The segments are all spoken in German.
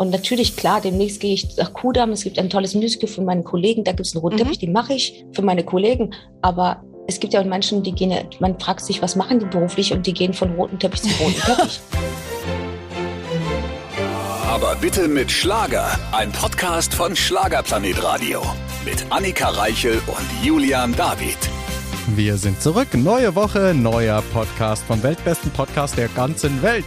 Und natürlich, klar, demnächst gehe ich nach Kudam. Es gibt ein tolles Musical von meinen Kollegen. Da gibt es einen roten mhm. Teppich, den mache ich für meine Kollegen. Aber es gibt ja auch Menschen, die gehen, man fragt sich, was machen die beruflich und die gehen von roten Teppich zu roten Teppich. Aber bitte mit Schlager. Ein Podcast von Schlagerplanet Radio. Mit Annika Reichel und Julian David. Wir sind zurück. Neue Woche, neuer Podcast vom weltbesten Podcast der ganzen Welt.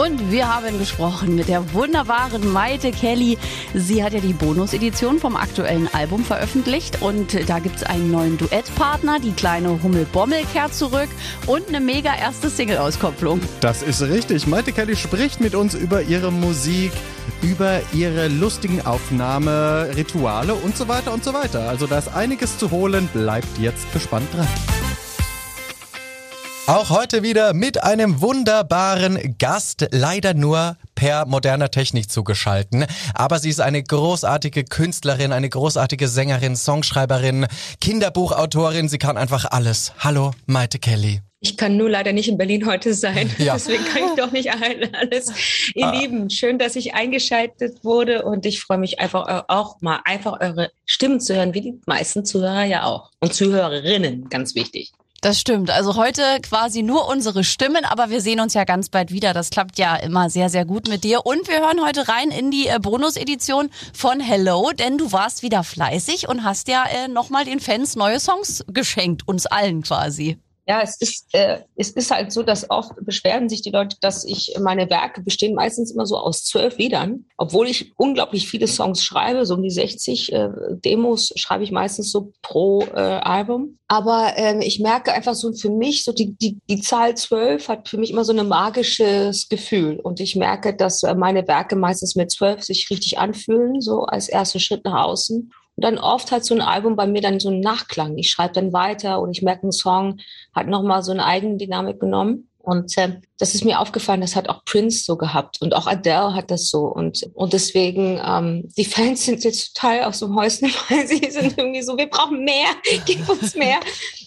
Und wir haben gesprochen mit der wunderbaren Maite Kelly. Sie hat ja die Bonus-Edition vom aktuellen Album veröffentlicht und da gibt es einen neuen Duettpartner, die kleine Hummel Bommel kehrt zurück und eine mega erste Single-Auskopplung. Das ist richtig. Maite Kelly spricht mit uns über ihre Musik, über ihre lustigen Aufnahmerituale und so weiter und so weiter. Also da ist einiges zu holen. Bleibt jetzt gespannt dran. Auch heute wieder mit einem wunderbaren Gast, leider nur per moderner Technik zugeschalten. Aber sie ist eine großartige Künstlerin, eine großartige Sängerin, Songschreiberin, Kinderbuchautorin. Sie kann einfach alles. Hallo, Maite Kelly. Ich kann nur leider nicht in Berlin heute sein. Ja. Deswegen kann ich doch nicht alles. Ihr ah. Lieben, schön, dass ich eingeschaltet wurde und ich freue mich einfach auch mal einfach eure Stimmen zu hören, wie die meisten Zuhörer ja auch. Und Zuhörerinnen, ganz wichtig. Das stimmt. Also heute quasi nur unsere Stimmen, aber wir sehen uns ja ganz bald wieder. Das klappt ja immer sehr, sehr gut mit dir. Und wir hören heute rein in die äh, Bonus-Edition von Hello, denn du warst wieder fleißig und hast ja äh, nochmal den Fans neue Songs geschenkt, uns allen quasi. Ja, es ist, äh, es ist halt so, dass oft beschweren sich die Leute, dass ich meine Werke bestehen meistens immer so aus zwölf Liedern, obwohl ich unglaublich viele Songs schreibe, so um die 60 äh, Demos schreibe ich meistens so pro äh, Album. Aber ähm, ich merke einfach so für mich, so die, die, die Zahl zwölf hat für mich immer so ein magisches Gefühl. Und ich merke, dass äh, meine Werke meistens mit zwölf sich richtig anfühlen, so als erster Schritt nach außen. Und dann oft hat so ein Album bei mir dann so einen Nachklang. Ich schreibe dann weiter und ich merke, ein Song hat nochmal so eine eigene Dynamik genommen. Und äh, das ist mir aufgefallen, das hat auch Prince so gehabt und auch Adele hat das so. Und, und deswegen, ähm, die Fans sind jetzt total aus dem Häuschen, weil sie sind irgendwie so, wir brauchen mehr, gib uns mehr.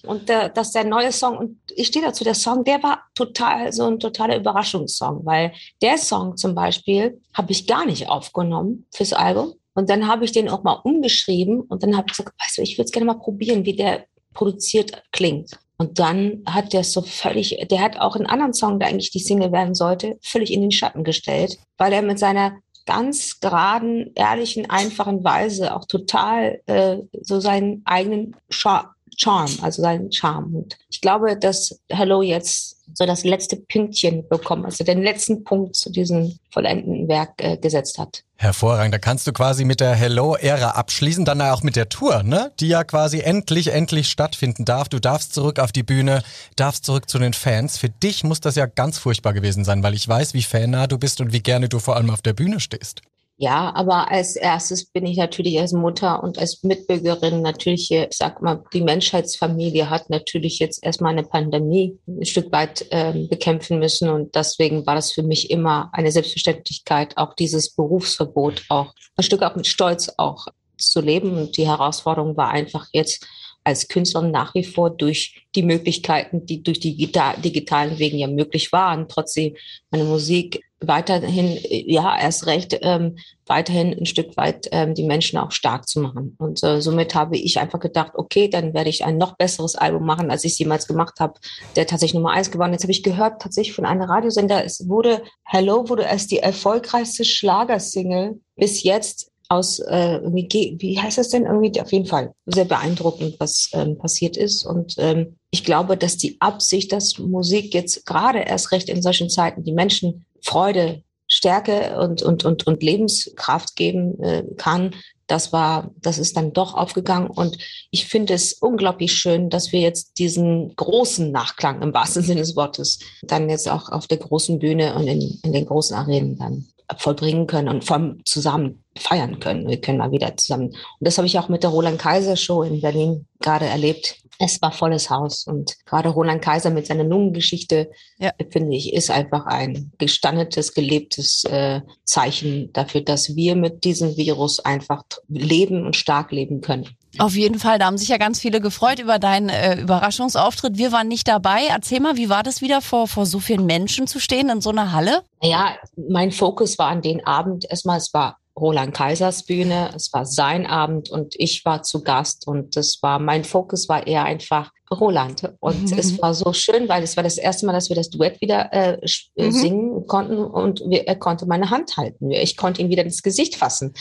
Und äh, dass der neue Song, und ich stehe dazu, der Song, der war total so ein totaler Überraschungssong, weil der Song zum Beispiel habe ich gar nicht aufgenommen fürs Album. Und dann habe ich den auch mal umgeschrieben und dann habe ich gesagt, weißt du, ich würde es gerne mal probieren, wie der produziert klingt. Und dann hat der so völlig, der hat auch einen anderen Song, der eigentlich die Single werden sollte, völlig in den Schatten gestellt, weil er mit seiner ganz geraden, ehrlichen, einfachen Weise auch total äh, so seinen eigenen Char Charme, also seinen Charme. Und ich glaube, dass Hello jetzt so das letzte Pünktchen bekommen, also den letzten Punkt zu diesem vollendeten Werk äh, gesetzt hat. Hervorragend. Da kannst du quasi mit der Hello-Ära abschließen, dann auch mit der Tour, ne? Die ja quasi endlich, endlich stattfinden darf. Du darfst zurück auf die Bühne, darfst zurück zu den Fans. Für dich muss das ja ganz furchtbar gewesen sein, weil ich weiß, wie fannah du bist und wie gerne du vor allem auf der Bühne stehst. Ja, aber als erstes bin ich natürlich als Mutter und als Mitbürgerin natürlich, ich sag mal, die Menschheitsfamilie hat natürlich jetzt erstmal eine Pandemie ein Stück weit äh, bekämpfen müssen. Und deswegen war das für mich immer eine Selbstverständlichkeit, auch dieses Berufsverbot auch ein Stück auch mit Stolz auch zu leben. Und die Herausforderung war einfach jetzt als Künstlerin nach wie vor durch die Möglichkeiten, die durch die digitalen Wegen ja möglich waren, trotzdem meine Musik weiterhin, ja, erst recht, ähm, weiterhin ein Stück weit ähm, die Menschen auch stark zu machen. Und äh, somit habe ich einfach gedacht, okay, dann werde ich ein noch besseres Album machen, als ich es jemals gemacht habe, der tatsächlich Nummer eins geworden. Jetzt habe ich gehört, tatsächlich von einem Radiosender, es wurde, Hello wurde als die erfolgreichste Schlagersingle bis jetzt aus, äh, wie, wie heißt das denn irgendwie? Auf jeden Fall sehr beeindruckend, was ähm, passiert ist. Und ähm, ich glaube, dass die Absicht, dass Musik jetzt gerade erst recht in solchen Zeiten die Menschen Freude, Stärke und, und, und, und Lebenskraft geben äh, kann, das war, das ist dann doch aufgegangen. Und ich finde es unglaublich schön, dass wir jetzt diesen großen Nachklang im wahrsten Sinne des Wortes dann jetzt auch auf der großen Bühne und in, in den großen Arenen dann vollbringen können und vor allem zusammen feiern können. Wir können mal wieder zusammen. Und das habe ich auch mit der Roland Kaiser Show in Berlin gerade erlebt. Es war volles Haus und gerade Roland Kaiser mit seiner Lungengeschichte, ja. finde ich, ist einfach ein gestandetes, gelebtes äh, Zeichen dafür, dass wir mit diesem Virus einfach leben und stark leben können. Auf jeden Fall, da haben sich ja ganz viele gefreut über deinen äh, Überraschungsauftritt. Wir waren nicht dabei. Erzähl mal, wie war das wieder vor, vor so vielen Menschen zu stehen in so einer Halle? Ja, mein Fokus war an den Abend erstmal, es war Roland Kaisers Bühne, es war sein Abend und ich war zu Gast und das war, mein Fokus war eher einfach Roland. Und mhm. es war so schön, weil es war das erste Mal, dass wir das Duett wieder äh, äh, mhm. singen konnten und wir, er konnte meine Hand halten. Ich konnte ihn wieder ins Gesicht fassen,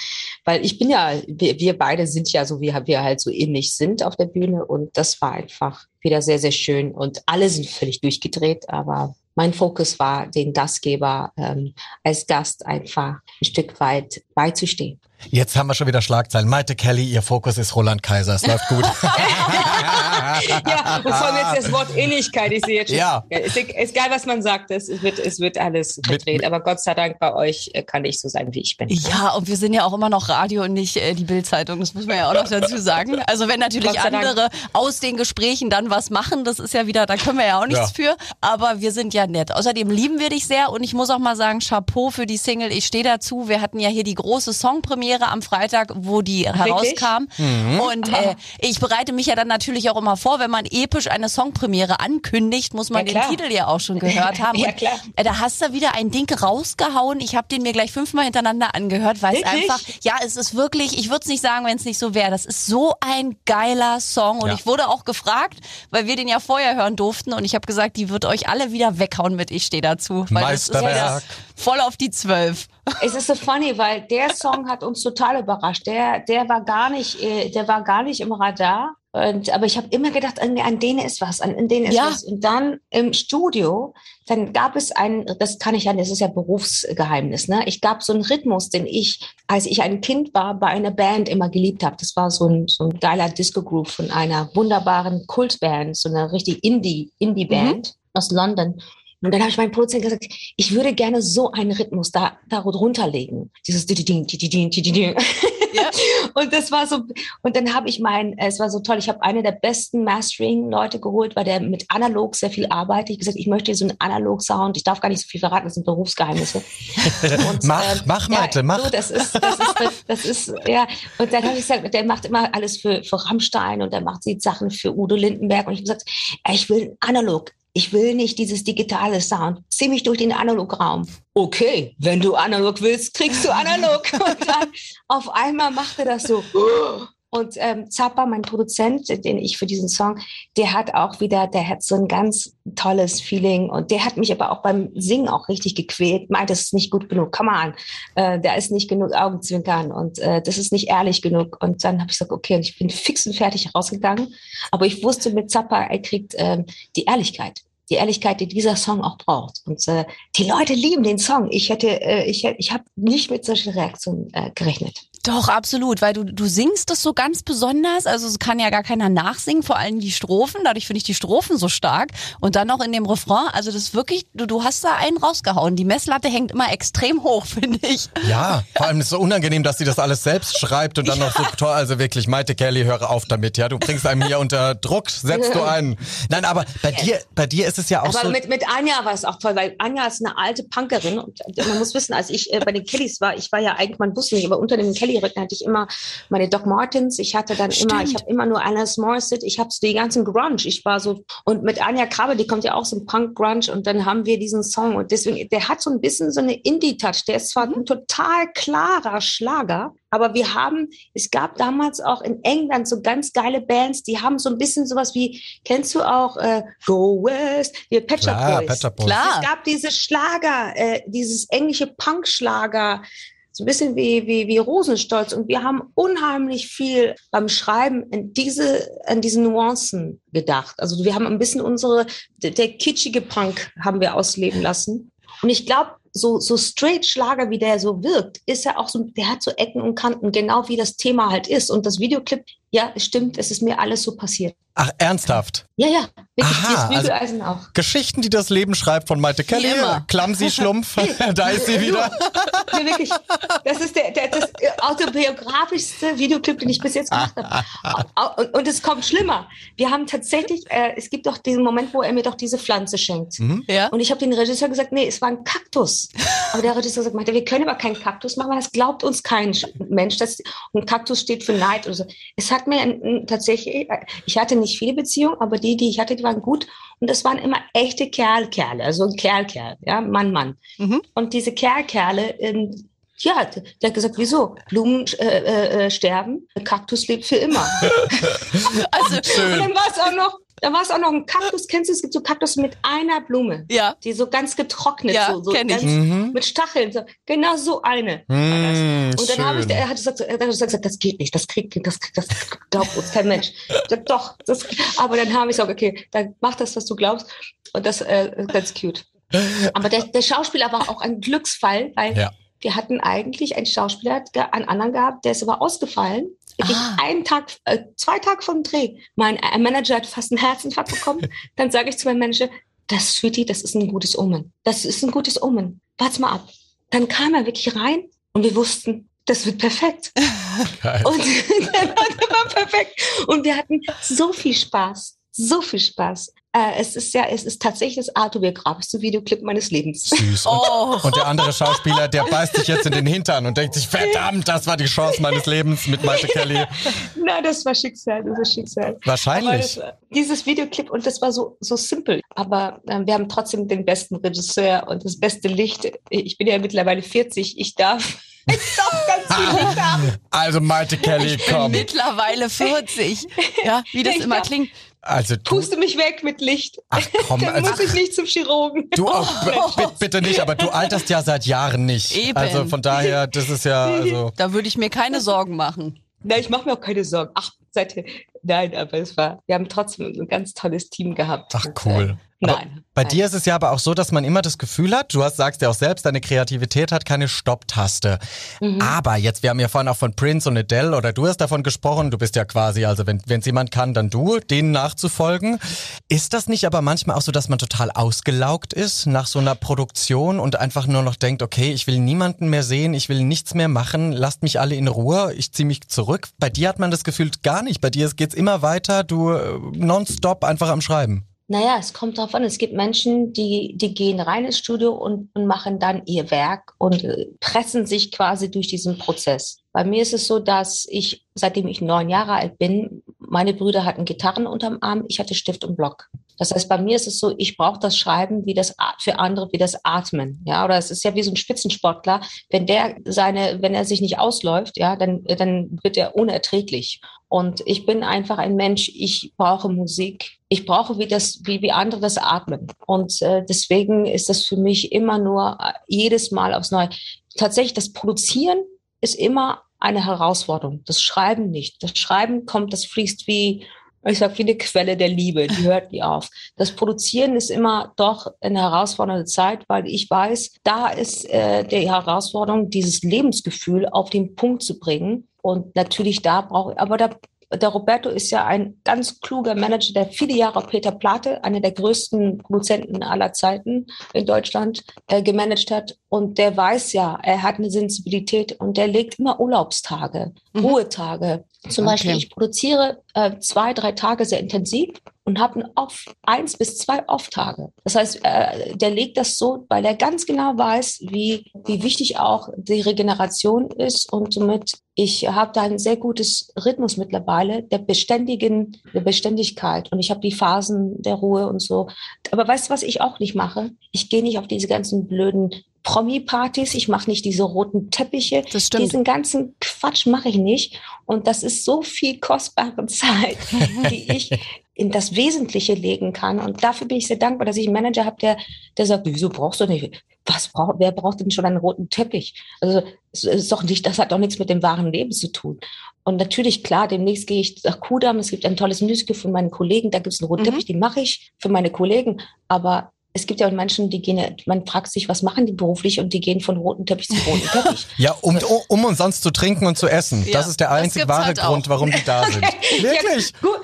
weil ich bin ja, wir, wir beide sind ja so, wie wir halt so ähnlich sind auf der Bühne und das war einfach wieder sehr, sehr schön und alle sind völlig durchgedreht, aber mein Fokus war, den Gastgeber ähm, als Gast einfach ein Stück weit beizustehen. Jetzt haben wir schon wieder Schlagzeilen. Maite Kelly, ihr Fokus ist Roland Kaiser. Es läuft gut. ja, und vor allem jetzt das Wort Ähnlichkeit. Ich sehe jetzt schon. Ja. Ist, ist egal, was man sagt. Es wird, es wird alles verdreht. Aber Gott sei Dank bei euch äh, kann ich so sein, wie ich bin. Ja, und wir sind ja auch immer noch Radio und nicht äh, die Bildzeitung. Das muss man ja auch noch dazu sagen. Also wenn natürlich andere Dank. aus den Gesprächen dann was machen, das ist ja wieder, da können wir ja auch nichts ja. für. Aber wir sind ja nett. Außerdem lieben wir dich sehr und ich muss auch mal sagen, Chapeau für die Single. Ich stehe dazu. Wir hatten ja hier die große Songpremiere am Freitag, wo die herauskam. Mhm. Und äh, ich bereite mich ja dann natürlich auch immer vor, wenn man episch eine Songpremiere ankündigt, muss man ja, den Titel ja auch schon gehört haben. ja, klar. Und, äh, da hast du wieder ein Ding rausgehauen. Ich habe den mir gleich fünfmal hintereinander angehört, weil es einfach, ja, es ist wirklich, ich würde es nicht sagen, wenn es nicht so wäre. Das ist so ein geiler Song. Und ja. ich wurde auch gefragt, weil wir den ja vorher hören durften. Und ich habe gesagt, die wird euch alle wieder weghauen mit Ich stehe dazu. Weil Meisterwerk. Das ist voll auf die Zwölf. Es ist so funny, weil der Song hat uns total überrascht. Der, der war gar nicht, äh, der war gar nicht im Radar. Und, aber ich habe immer gedacht, an, an denen ist was, an, an denen ist ja. was. Und dann im Studio, dann gab es ein, das kann ich ja, das ist ja Berufsgeheimnis, ne? Ich gab so einen Rhythmus, den ich, als ich ein Kind war, bei einer Band immer geliebt habe. Das war so ein, so ein geiler Disco-Groove von einer wunderbaren Kultband, so eine richtig Indie, Indie-Band mhm. aus London. Und dann habe ich meinem Produzenten gesagt, ich würde gerne so einen Rhythmus da, da runterlegen. Dieses ja. Und das war so, und dann habe ich mein, es war so toll, ich habe eine der besten Mastering-Leute geholt, weil der mit analog sehr viel arbeitet. Ich gesagt, ich möchte so einen Analog-Sound, ich darf gar nicht so viel verraten, das sind Berufsgeheimnisse. Und, mach, ähm, mach, Malte, ja, mach. So, das ist, das ist, das ist, ja. Und dann habe ich gesagt, der macht immer alles für, für Rammstein und der macht die Sachen für Udo Lindenberg. Und ich habe gesagt, ich will analog, ich will nicht dieses digitale Sound. Zieh mich durch den Analograum. Okay, wenn du analog willst, kriegst du analog. Und dann auf einmal machte das so. Und ähm, Zappa, mein Produzent, den ich für diesen Song, der hat auch wieder, der hat so ein ganz tolles Feeling und der hat mich aber auch beim Singen auch richtig gequält. Meint, das ist nicht gut genug. Come on, äh, da ist nicht genug Augenzwinkern und äh, das ist nicht ehrlich genug. Und dann habe ich gesagt, okay, und ich bin fix und fertig rausgegangen. Aber ich wusste mit Zappa, er kriegt ähm, die Ehrlichkeit die Ehrlichkeit, die dieser Song auch braucht. Und äh, die Leute lieben den Song. Ich hätte, äh, ich, ich habe nicht mit solchen Reaktionen äh, gerechnet. Doch, absolut, weil du, du singst das so ganz besonders. Also es kann ja gar keiner nachsingen, vor allem die Strophen. Dadurch finde ich die Strophen so stark. Und dann noch in dem Refrain. Also das ist wirklich, du, du hast da einen rausgehauen. Die Messlatte hängt immer extrem hoch, finde ich. Ja, vor allem ist es so unangenehm, dass sie das alles selbst schreibt und dann ja. noch so toll. Also wirklich, Maite Kelly, höre auf damit. Ja, du bringst einem hier unter Druck, setzt du einen. Nein, aber bei dir, bei dir ist es ja auch aber so. Aber mit, mit Anja war es auch toll, weil Anja ist eine alte Punkerin. Und man muss wissen, als ich äh, bei den Kellys war, ich war ja eigentlich, man wusste nicht, aber unter dem Kelly Rücken hatte ich immer meine Doc Martens, ich hatte dann Stimmt. immer, ich habe immer nur Alanis Morissette, ich habe so die ganzen Grunge, ich war so, und mit Anja Krabbe, die kommt ja auch so ein Punk-Grunge und dann haben wir diesen Song und deswegen, der hat so ein bisschen so eine Indie-Touch, der ist zwar mhm. ein total klarer Schlager, aber wir haben, es gab damals auch in England so ganz geile Bands, die haben so ein bisschen sowas wie, kennst du auch äh, Go West, die Shop Boys. Boys. Klar. Es gab diese Schlager, äh, dieses englische Punk-Schlager, so ein bisschen wie, wie, wie Rosenstolz. Und wir haben unheimlich viel beim Schreiben in diese, an diesen Nuancen gedacht. Also wir haben ein bisschen unsere, der kitschige Punk haben wir ausleben lassen. Und ich glaube, so, so straight Schlager, wie der so wirkt, ist er auch so, der hat so Ecken und Kanten, genau wie das Thema halt ist. Und das Videoclip, ja, stimmt, es ist mir alles so passiert. Ach, ernsthaft? Ja, ja. Wirklich, Aha, Bügeleisen also auch. Geschichten, die das Leben schreibt von Maite Kelly. Clumsy Schlumpf, da ist sie wieder. ja, wirklich. Das ist der, der das autobiografischste Videoclip, den ich bis jetzt gemacht habe. Und, und, es kommt schlimmer. Wir haben tatsächlich, äh, es gibt doch diesen Moment, wo er mir doch diese Pflanze schenkt. Mhm. Ja. Und ich habe den Regisseur gesagt, nee, es war ein Kaktus. Aber der Regisseur sagt, Maite, wir können aber keinen Kaktus machen, weil das glaubt uns kein Mensch. Das, und Kaktus steht für Neid oder so. Es hat hat mir tatsächlich, ich hatte nicht viele Beziehungen, aber die, die ich hatte, die waren gut. Und das waren immer echte Kerlkerle, also ein Kerlkerl, ja, Mann, Mann. Mhm. Und diese Kerlkerle, ähm, ja, der hat gesagt, wieso? Blumen äh, äh, sterben, Kaktus lebt für immer. also, Schön. und dann war es auch noch, da war es auch noch ein Kaktus. Kennst du, es gibt so Kaktus mit einer Blume. Ja. Die so ganz getrocknet, ja, so, so ganz mhm. mit Stacheln. So. Genau so eine. Mm, und dann habe ich, er hat gesagt, er hat gesagt, das geht nicht, das kriegt, das, das glaubt uns kein Mensch. Sag, doch, das, aber dann habe ich gesagt, okay, dann mach das, was du glaubst. Und das, äh, ganz cute. Aber der, der Schauspieler war auch ein Glücksfall, weil ja. Wir hatten eigentlich einen Schauspieler, einen anderen gehabt, der ist aber ausgefallen ah. einen Tag, äh, zwei Tage vom Dreh. Mein äh, Manager hat fast einen Herzinfarkt bekommen. Dann sage ich zu meinem Manager, das, Sweetie, das ist ein gutes Omen. Das ist ein gutes Omen. Warte mal ab. Dann kam er wirklich rein und wir wussten, das wird perfekt. Geil. Und dann war perfekt. Und wir hatten so viel Spaß. So viel Spaß. Äh, es ist ja, es ist tatsächlich das autobiografischste Videoclip meines Lebens. Süß. Und, oh. und, der andere Schauspieler, der beißt sich jetzt in den Hintern und denkt sich, verdammt, das war die Chance meines Lebens mit Malte Kelly. Nein, das war Schicksal, das war Schicksal. Wahrscheinlich. Das, dieses Videoclip und das war so, so simpel. Aber äh, wir haben trotzdem den besten Regisseur und das beste Licht. Ich bin ja mittlerweile 40. Ich darf ich darf ganz viel Licht haben. Also Malte Kelly, ich komm. Bin mittlerweile 40. Ja, wie das ich immer klingt. Also du, Puste mich weg mit Licht. Ach komm, Dann also, muss ich nicht zum Chirurgen. Du auch, oh. bitte nicht, aber du alterst ja seit Jahren nicht. Eben. Also von daher, das ist ja. Also da würde ich mir keine Sorgen machen. Nein, ich mache mir auch keine Sorgen. Ach, seitdem. Nein, aber es war, wir haben trotzdem ein ganz tolles Team gehabt. Ach cool. Nein. Bei nein. dir ist es ja aber auch so, dass man immer das Gefühl hat, du hast, sagst ja auch selbst, deine Kreativität hat keine Stopptaste. Mhm. Aber jetzt, wir haben ja vorhin auch von Prince und Adele oder du hast davon gesprochen, du bist ja quasi, also wenn es jemand kann, dann du, denen nachzufolgen. Ist das nicht aber manchmal auch so, dass man total ausgelaugt ist nach so einer Produktion und einfach nur noch denkt, okay, ich will niemanden mehr sehen, ich will nichts mehr machen, lasst mich alle in Ruhe, ich ziehe mich zurück. Bei dir hat man das Gefühl gar nicht. Bei dir geht's immer weiter, du äh, nonstop einfach am Schreiben. Naja, es kommt darauf an. Es gibt Menschen, die, die gehen rein ins Studio und, und machen dann ihr Werk und äh, pressen sich quasi durch diesen Prozess. Bei mir ist es so, dass ich, seitdem ich neun Jahre alt bin, meine Brüder hatten Gitarren unterm Arm, ich hatte Stift und Block. Das heißt, bei mir ist es so, ich brauche das Schreiben wie das für andere wie das Atmen, ja, oder es ist ja wie so ein Spitzensportler, wenn der seine, wenn er sich nicht ausläuft, ja, dann dann wird er unerträglich. Und ich bin einfach ein Mensch, ich brauche Musik, ich brauche wie das wie wie andere das Atmen und äh, deswegen ist das für mich immer nur äh, jedes Mal aufs Neue. Tatsächlich das Produzieren ist immer eine Herausforderung. Das Schreiben nicht. Das Schreiben kommt, das fließt wie, ich sag, wie eine Quelle der Liebe. Die hört nie auf. Das Produzieren ist immer doch eine herausfordernde Zeit, weil ich weiß, da ist äh, die Herausforderung, dieses Lebensgefühl auf den Punkt zu bringen. Und natürlich da brauche ich, aber da der Roberto ist ja ein ganz kluger Manager, der viele Jahre Peter Plate, einer der größten Produzenten aller Zeiten in Deutschland, äh, gemanagt hat. Und der weiß ja, er hat eine Sensibilität und der legt immer Urlaubstage, mhm. Ruhetage. Zum okay. Beispiel, ich produziere äh, zwei, drei Tage sehr intensiv und habe Off, eins bis zwei Off-Tage. Das heißt, äh, der legt das so, weil er ganz genau weiß, wie, wie wichtig auch die Regeneration ist und somit ich habe da ein sehr gutes Rhythmus mittlerweile der beständigen, der Beständigkeit und ich habe die Phasen der Ruhe und so. Aber weißt du, was ich auch nicht mache? Ich gehe nicht auf diese ganzen blöden Promi-Partys, ich mache nicht diese roten Teppiche. Das stimmt. Diesen ganzen Quatsch mache ich nicht. Und das ist so viel kostbare Zeit, die ich in das Wesentliche legen kann. Und dafür bin ich sehr dankbar, dass ich einen Manager habe, der, der sagt, wieso brauchst du nicht? Was braucht, wer braucht denn schon einen roten Teppich? Also, es ist doch nicht, das hat doch nichts mit dem wahren Leben zu tun. Und natürlich, klar, demnächst gehe ich nach Kudam. Es gibt ein tolles Musical von meinen Kollegen. Da gibt es einen roten mhm. Teppich, den mache ich für meine Kollegen. Aber es gibt ja auch Menschen, die gehen, man fragt sich, was machen die beruflich und die gehen von roten Teppich zu roten Teppich. ja, um, um umsonst zu trinken und zu essen. Ja, das ist der einzig wahre halt Grund, warum die da sind. Wirklich? Ja, gut,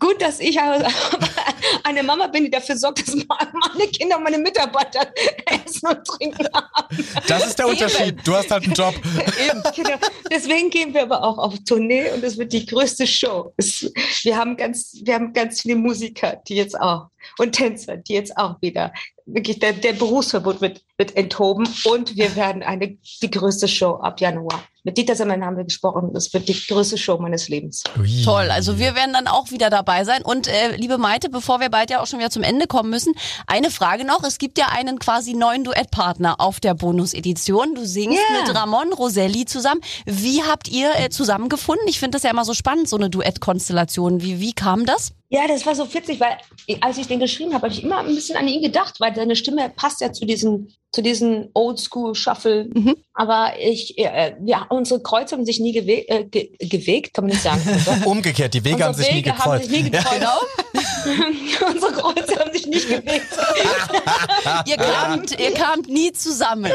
gut, dass ich eine Mama bin, die dafür sorgt, dass meine Kinder, meine Mitarbeiter essen und trinken haben. Das ist der Unterschied. Du hast halt einen Job. Eben, genau. Deswegen gehen wir aber auch auf Tournee und es wird die größte Show. Es, wir, haben ganz, wir haben ganz viele Musiker, die jetzt auch und Tänzer, die jetzt auch wieder wirklich der, der Berufsverbot wird wird enthoben und wir werden eine, die größte Show ab Januar. Mit Dieter Semmeln haben wir gesprochen. Das wird die größte Show meines Lebens. Ui. Toll. Also wir werden dann auch wieder dabei sein. Und äh, liebe Maite, bevor wir bald ja auch schon wieder zum Ende kommen müssen, eine Frage noch. Es gibt ja einen quasi neuen Duettpartner auf der Bonus-Edition. Du singst yeah. mit Ramon Roselli zusammen. Wie habt ihr äh, zusammengefunden? Ich finde das ja immer so spannend, so eine Duettkonstellation. Wie, wie kam das? Ja, das war so witzig, weil als ich den geschrieben habe, habe ich immer ein bisschen an ihn gedacht, weil seine Stimme passt ja zu diesen zu diesen Oldschool-Shuffle. Mhm. Aber ich, äh, ja, unsere Kreuze haben sich nie gewe äh, ge gewegt, kann man nicht sagen. Umgekehrt, die Wege unsere haben sich Wege nie gekreuzt. Haben sich nie gekreuzt. Ja. Genau. unsere Kreuze haben sich nicht gewegt. ihr, kamt, ihr kamt nie zusammen.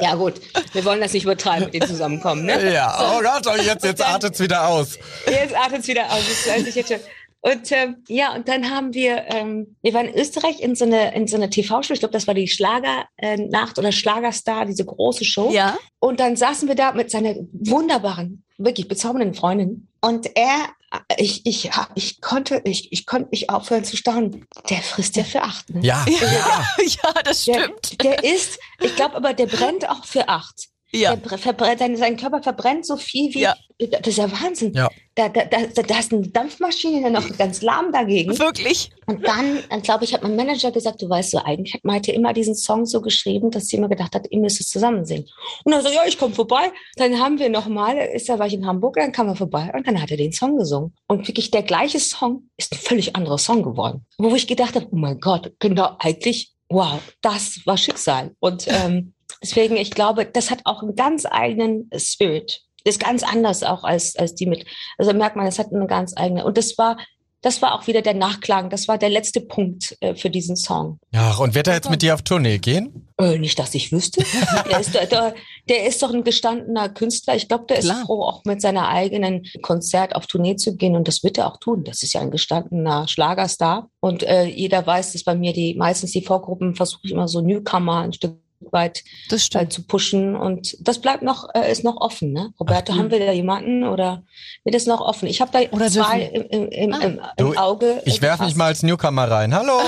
ja gut, wir wollen das nicht übertreiben mit dem Zusammenkommen. Ne? Ja, so. oh Gott, jetzt, jetzt artet es wieder aus. Jetzt artet es wieder aus. Das weiß ich jetzt schon. Und ähm, ja, und dann haben wir, ähm, wir waren in Österreich in so eine, in so eine TV-Show, ich glaube, das war die Schlagernacht äh, oder Schlagerstar, diese große Show. Ja. Und dann saßen wir da mit seiner wunderbaren, wirklich bezaubernden Freundin. Und er, ich, ich, ich konnte, ich, ich konnte nicht aufhören zu staunen. Der frisst ja für acht. Ne? Ja, ja, ja, das stimmt. Der, der ist, ich glaube aber, der brennt auch für acht. Ja. Der verbrennt, sein, sein Körper verbrennt so viel wie. Ja. Das ist ja Wahnsinn. Ja. Da, da, da, da ist eine Dampfmaschine noch ganz lahm dagegen. Wirklich? Und dann, dann glaube ich, hat mein Manager gesagt, du weißt so, eigentlich hat Maite immer diesen Song so geschrieben, dass sie immer gedacht hat, ihr müsst es zusammen singen. Und dann so, ja, ich komme vorbei. Dann haben wir nochmal, ist da war ich in Hamburg, dann kam er vorbei und dann hat er den Song gesungen. Und wirklich der gleiche Song ist ein völlig anderer Song geworden. Wo ich gedacht habe, oh mein Gott, genau, eigentlich, wow, das war Schicksal. Und ähm, Deswegen, ich glaube, das hat auch einen ganz eigenen Spirit. Das ist ganz anders auch als, als die mit. Also merkt man, es hat eine ganz eigene. Und das war, das war auch wieder der Nachklang. Das war der letzte Punkt äh, für diesen Song. Ja, und wird er jetzt mit dir auf Tournee gehen? Äh, nicht, dass ich wüsste. der, ist, der, der ist doch ein gestandener Künstler. Ich glaube, der Klar. ist froh, auch mit seiner eigenen Konzert auf Tournee zu gehen. Und das wird er auch tun. Das ist ja ein gestandener Schlagerstar. Und äh, jeder weiß, dass bei mir die meistens die Vorgruppen versuche ich immer so Newcomer ein Stück weit äh, zu pushen. Und das bleibt noch, äh, ist noch offen. Ne? Roberto, Ach, haben wir da jemanden oder wird es noch offen? Ich habe da oder zwei im, im, im, ah. im, im Auge. Ich werfe mich mal als Newcomer rein. Hallo.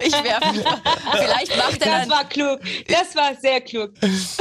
ich werfe mich. Vielleicht macht er Das war klug. Das war sehr klug.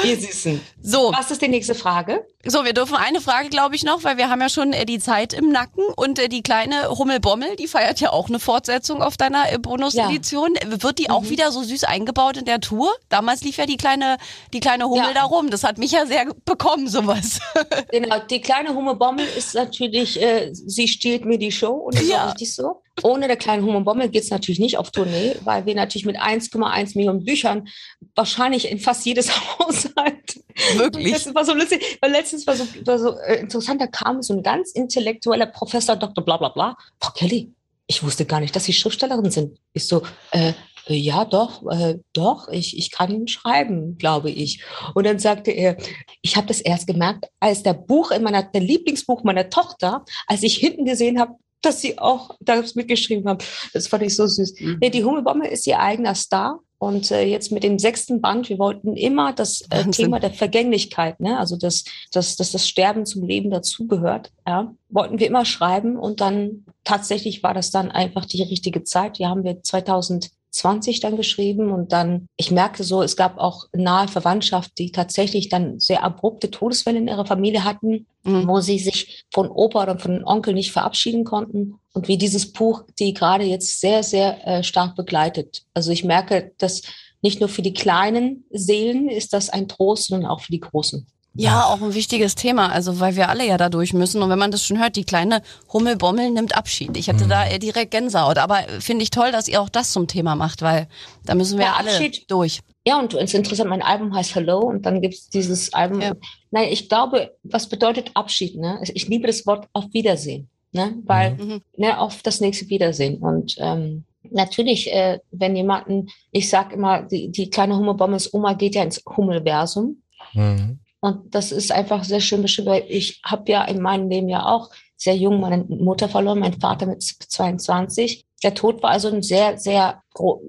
Ihr Süßen. So. Was ist die nächste Frage? So, wir dürfen eine Frage, glaube ich, noch, weil wir haben ja schon äh, die Zeit im Nacken und äh, die kleine Hummelbommel, die feiert ja auch eine Fortsetzung auf deiner äh, Bonus-Edition. Wird die auch mhm. wieder so süß eingebaut in der Tour? Damals lief ja die kleine, die kleine Hummel ja. da rum. Das hat mich ja sehr bekommen, sowas. Genau, die kleine Hummelbommel ist natürlich, äh, sie stiehlt mir die Show und das ja. ist auch richtig so. Ohne der kleinen Hummelbommel geht's natürlich nicht auf Tournee, weil wir natürlich mit 1,1 Millionen Büchern wahrscheinlich in fast jedes Haushalt. Wirklich? Das war so lustig, weil letztens war so, war so äh, interessant, da kam so ein ganz intellektueller Professor, Dr. bla bla bla. Frau Kelly, ich wusste gar nicht, dass Sie Schriftstellerin sind. Ich so, äh, ja, doch, äh, doch, ich, ich kann schreiben, glaube ich. Und dann sagte er, ich habe das erst gemerkt, als der Buch in meiner, der Lieblingsbuch meiner Tochter, als ich hinten gesehen habe, dass sie auch das mitgeschrieben haben. Das fand ich so süß. Mhm. Nee, die Hummelbombe ist ihr eigener Star. Und äh, jetzt mit dem sechsten Band, wir wollten immer das äh, Thema der Vergänglichkeit, ne? also dass, dass, dass das Sterben zum Leben dazugehört, ja? wollten wir immer schreiben. Und dann tatsächlich war das dann einfach die richtige Zeit. Die haben wir 2000 20 dann geschrieben und dann, ich merkte so, es gab auch nahe Verwandtschaft, die tatsächlich dann sehr abrupte Todesfälle in ihrer Familie hatten, mhm. wo sie sich von Opa oder von Onkel nicht verabschieden konnten und wie dieses Buch die gerade jetzt sehr, sehr äh, stark begleitet. Also ich merke, dass nicht nur für die kleinen Seelen ist das ein Trost, sondern auch für die großen. Ja, auch ein wichtiges Thema, also weil wir alle ja da durch müssen. Und wenn man das schon hört, die kleine Hummelbommel nimmt Abschied. Ich hatte mhm. da direkt Gänsehaut. Aber finde ich toll, dass ihr auch das zum Thema macht, weil da müssen wir ja, alle Abschied. durch. Ja, und es ist interessant, mein Album heißt Hello und dann gibt's dieses Album. Ja. Nein, ich glaube, was bedeutet Abschied? Ne? Ich liebe das Wort auf Wiedersehen, ne? weil mhm. mhm. ne, auf das nächste Wiedersehen. Und ähm, natürlich, äh, wenn jemanden, ich sag immer, die, die kleine Hummelbommels Oma geht ja ins Hummelversum. Mhm. Und das ist einfach sehr schön beschrieben, weil ich habe ja in meinem Leben ja auch sehr jung meine Mutter verloren, mein Vater mit 22. Der Tod war also ein sehr, sehr,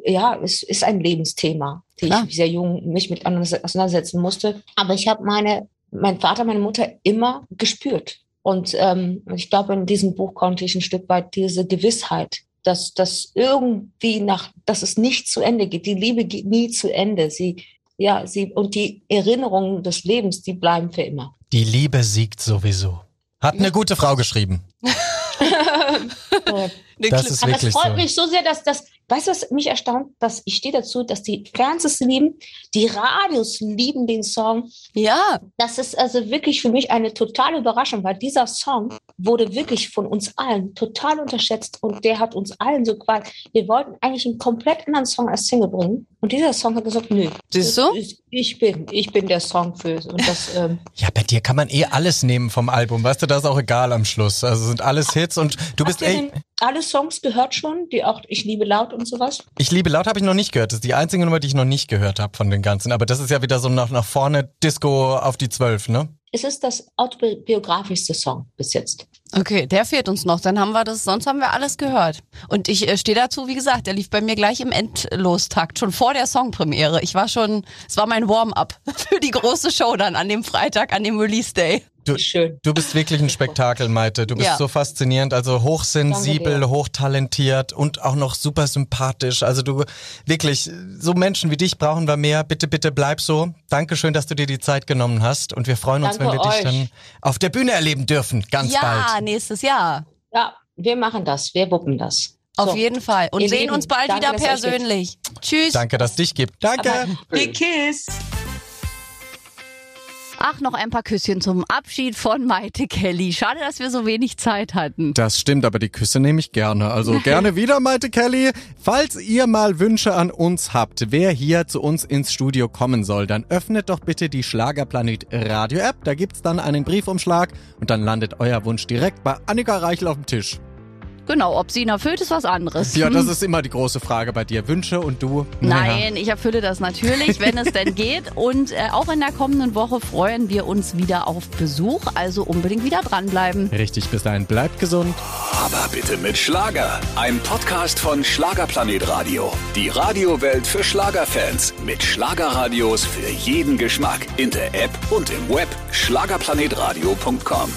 ja, es ist ein Lebensthema, die ich sehr jung mich mit auseinandersetzen musste. Aber ich habe meine, mein Vater, meine Mutter immer gespürt. Und ähm, ich glaube, in diesem Buch konnte ich ein Stück weit diese Gewissheit dass das irgendwie nach, dass es nicht zu Ende geht. Die Liebe geht nie zu Ende. Sie, ja, sie, und die Erinnerungen des Lebens, die bleiben für immer. Die Liebe siegt sowieso. Hat eine gute Frau geschrieben. das ist Aber wirklich es freut so. mich so sehr, dass das, weißt du, was mich erstaunt, dass ich stehe dazu, dass die Fernsehs lieben, die Radios lieben den Song. Ja, Das ist also wirklich für mich eine totale Überraschung, weil dieser Song wurde wirklich von uns allen total unterschätzt und der hat uns allen so quasi, wir wollten eigentlich einen komplett anderen Song als Single bringen und dieser Song hat gesagt, nö. Siehst du? ist- Ich bin, ich bin der Song für und das, ähm, Ja, bei dir kann man eh alles nehmen vom Album. Weißt du, das ist auch egal am Schluss. Also sind alles Hits und du bist denn alle Songs gehört schon, die auch Ich liebe laut und sowas? Ich liebe laut habe ich noch nicht gehört. Das ist die einzige Nummer, die ich noch nicht gehört habe von den ganzen. Aber das ist ja wieder so nach, nach vorne Disco auf die zwölf, ne? Es ist das autobiografischste Song bis jetzt. okay, der fehlt uns noch. Dann haben wir das, sonst haben wir alles gehört. Und ich äh, stehe dazu, wie gesagt, der lief bei mir gleich im Endlostakt, schon vor der Songpremiere. Ich war schon, es war mein Warm-up für die große Show dann an dem Freitag, an dem Release-Day. Du, Schön. du bist wirklich ein Spektakel, Maite. Du bist Ja. so faszinierend, also hochsensibel, hochtalentiert und auch noch super sympathisch. Also du wirklich, so Menschen wie dich brauchen wir mehr. Bitte, bitte bleib so. Dankeschön, dass du dir die Zeit genommen hast. Und wir freuen uns, Danke wenn wir dich euch. dann auf der Bühne erleben dürfen. Ganz ja, bald. nächstes Jahr. Ja, wir machen das, wir wuppen das. Auf So. jeden Fall. Und Ihr sehen Lieben, uns bald danke, wieder persönlich. Tschüss. Danke, dass es dich gibt. Danke. Big Kiss. Ach, noch ein paar Küsschen zum Abschied von Maite Kelly. Schade, dass wir so wenig Zeit hatten. Das stimmt, aber die Küsse nehme ich gerne. Also gerne wieder, Maite Kelly. Falls ihr mal Wünsche an uns habt, wer hier zu uns ins Studio kommen soll, dann öffnet doch bitte die Schlagerplanet Radio App. Da gibt's dann einen Briefumschlag und dann landet euer Wunsch direkt bei Annika Reichel auf dem Tisch. Genau, ob sie ihn erfüllt, ist was anderes. Ja, Hm. das ist immer die große Frage bei dir. Wünsche und du? Naja. Nein, ich erfülle das natürlich, wenn es denn geht. Und äh, auch in der kommenden Woche freuen wir uns wieder auf Besuch. Also unbedingt wieder dranbleiben. Richtig, bis dahin bleibt gesund. Aber bitte mit Schlager. Ein Podcast von Schlagerplanet Radio. Die Radiowelt für Schlagerfans. Mit Schlagerradios für jeden Geschmack. In der App und im Web. Schlagerplanetradio.com.